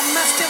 I must have